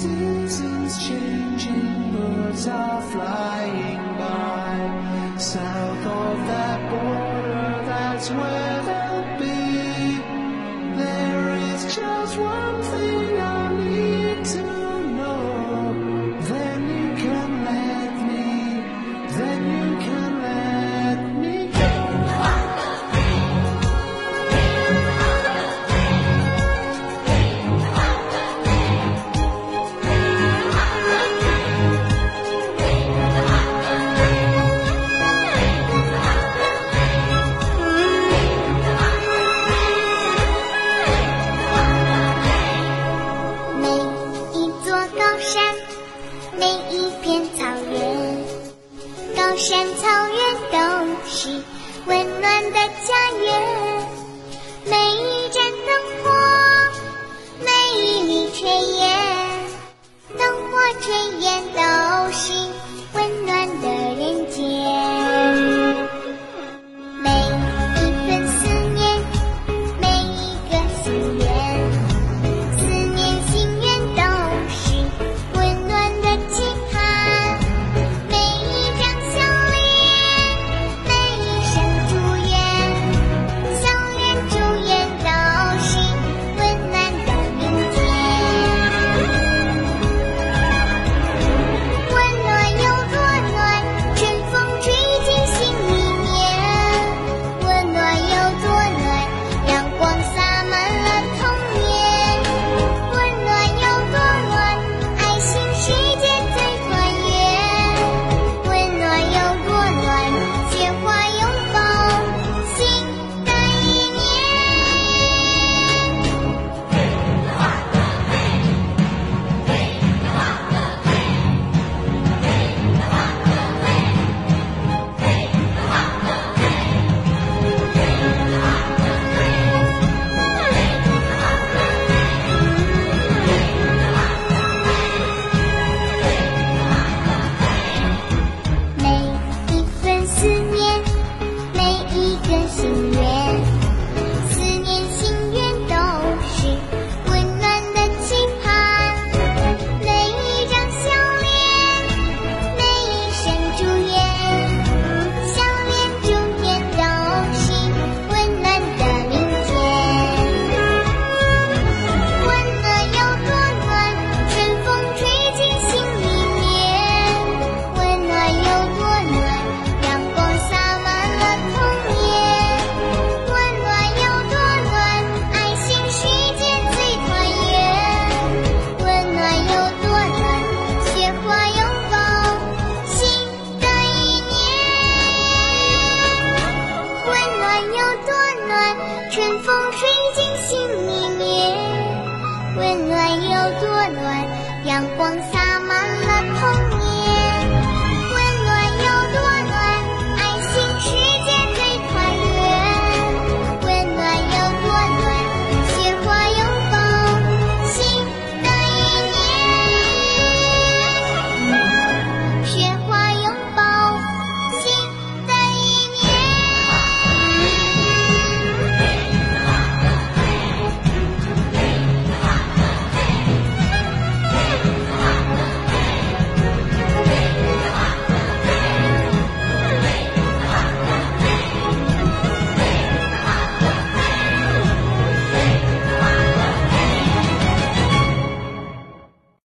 Seasons changing, birds are flying by. South of that border, that's where they'll be. There is just one. 山草原都是温暖的家园。春风吹进心里面，温暖有多暖，阳光洒满了童